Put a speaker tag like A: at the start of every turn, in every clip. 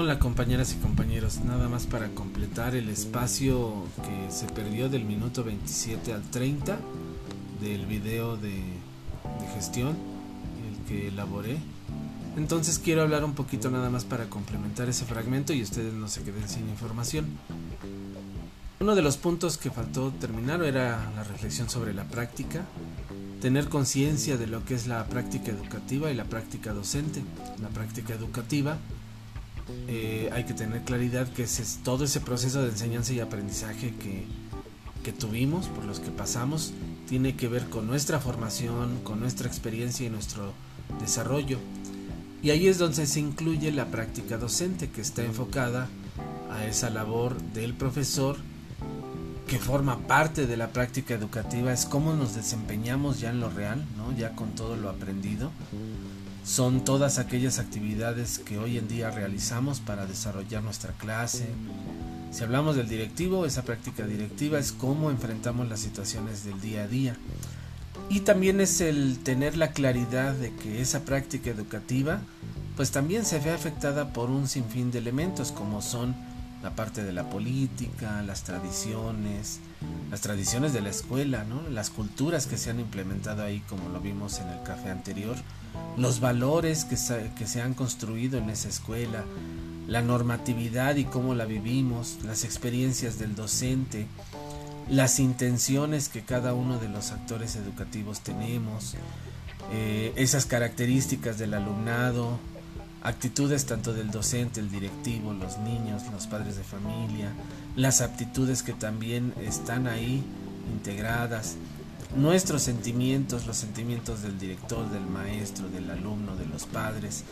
A: Hola compañeras y compañeros, nada más para completar el espacio que se perdió del minuto 27 al 30 del video de, de gestión, el que elaboré. Entonces quiero hablar un poquito nada más para complementar ese fragmento y ustedes no se queden sin información. Uno de los puntos que faltó terminar era la reflexión sobre la práctica, tener conciencia de lo que es la práctica educativa y la práctica docente. La práctica educativa eh, hay que tener claridad que todo ese proceso de enseñanza y aprendizaje que, que tuvimos, por los que pasamos, tiene que ver con nuestra formación, con nuestra experiencia y nuestro desarrollo. Y ahí es donde se incluye la práctica docente, que está enfocada a esa labor del profesor que forma parte de la práctica educativa es cómo nos desempeñamos ya en lo real, ¿no? ya con todo lo aprendido. Son todas aquellas actividades que hoy en día realizamos para desarrollar nuestra clase. Si hablamos del directivo, esa práctica directiva es cómo enfrentamos las situaciones del día a día. Y también es el tener la claridad de que esa práctica educativa pues también se ve afectada por un sinfín de elementos como son la parte de la política, las tradiciones, las tradiciones de la escuela, ¿no? las culturas que se han implementado ahí, como lo vimos en el café anterior, los valores que se, que se han construido en esa escuela, la normatividad y cómo la vivimos, las experiencias del docente, las intenciones que cada uno de los actores educativos tenemos, eh, esas características del alumnado, actitudes tanto del docente, el directivo, los niños, los padres de familia, las aptitudes que también están ahí integradas, nuestros sentimientos, los sentimientos del director, del maestro, del alumno, de los padres,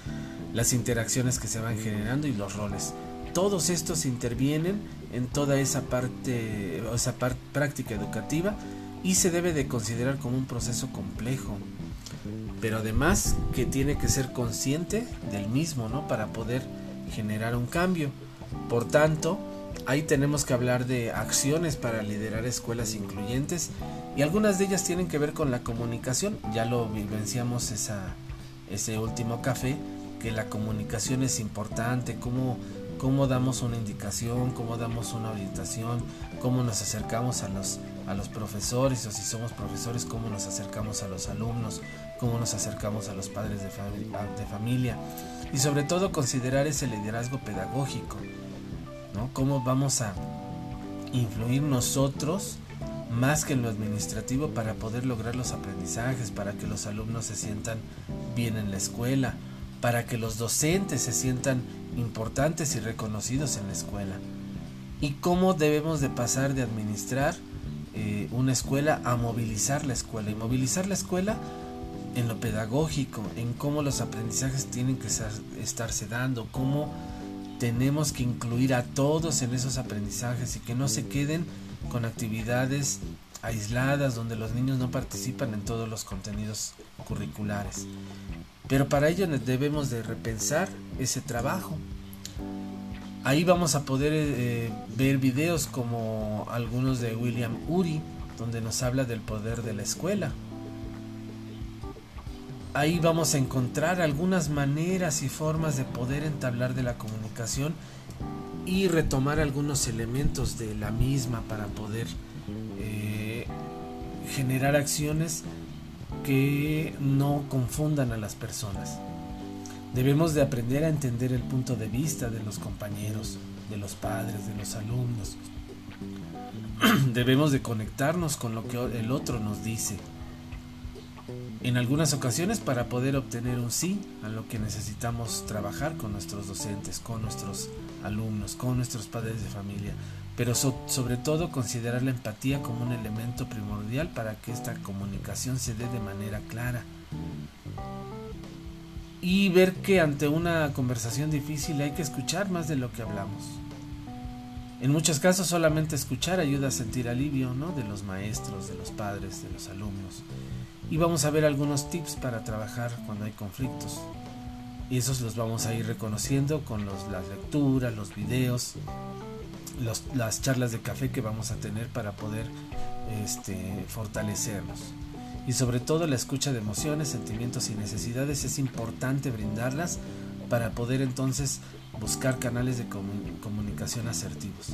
A: las interacciones que se van generando y los roles. Todos estos intervienen en toda esa parte, esa práctica educativa y se debe de considerar como un proceso complejo, pero además que tiene que ser consciente del mismo, ¿no? Para poder generar un cambio. Por tanto, ahí tenemos que hablar de acciones para liderar escuelas incluyentes y algunas de ellas tienen que ver con la comunicación. Ya lo vivenciamos esa, ese último café, que la comunicación es importante, cómo, cómo damos una indicación, cómo damos una orientación, cómo nos acercamos a los, a los profesores o si somos profesores, cómo nos acercamos a los alumnos, cómo nos acercamos a los padres de, familia y sobre todo considerar ese liderazgo pedagógico, ¿no? Cómo vamos a influir nosotros más que en lo administrativo para poder lograr los aprendizajes, para que los alumnos se sientan bien en la escuela, para que los docentes se sientan importantes y reconocidos en la escuela. Y cómo debemos de pasar de administrar eh, una escuela a movilizar la escuela. Y movilizar la escuela en lo pedagógico, en cómo los aprendizajes tienen que estarse dando, cómo tenemos que incluir a todos en esos aprendizajes y que no se queden con actividades aisladas donde los niños no participan en todos los contenidos curriculares. Pero para ello debemos de repensar ese trabajo. Ahí vamos a poder eh, ver videos como algunos de William Uri, donde nos habla del poder de la escuela, ahí vamos a encontrar algunas maneras y formas de poder entablar de la comunicación y retomar algunos elementos de la misma para poder eh, generar acciones que no confundan a las personas. Debemos de aprender a entender el punto de vista de los compañeros, de los padres, de los alumnos. Debemos de conectarnos con lo que el otro nos dice en algunas ocasiones para poder obtener un sí a lo que necesitamos trabajar con nuestros docentes, con nuestros alumnos, con nuestros padres de familia, pero sobre todo considerar la empatía como un elemento primordial para que esta comunicación se dé de manera clara. Y ver que ante una conversación difícil hay que escuchar más de lo que hablamos. En muchos casos solamente escuchar ayuda a sentir alivio, ¿no? De los maestros, de los padres, de los alumnos y vamos a ver algunos tips para trabajar cuando hay conflictos. Y esos los vamos a ir reconociendo con las lecturas, los videos, las charlas de café que vamos a tener para poder este, fortalecernos. Y sobre todo la escucha de emociones, sentimientos y necesidades es importante brindarlas para poder entonces buscar canales de comunicación asertivos.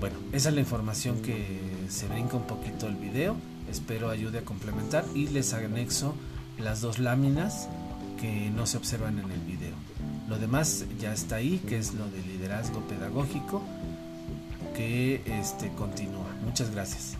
A: Bueno, esa es la información que se brinca un poquito el video. Espero ayude a complementar y les anexo las dos láminas que no se observan en el video. Lo demás ya está ahí, que es lo de liderazgo pedagógico, que este, continúa. Muchas gracias.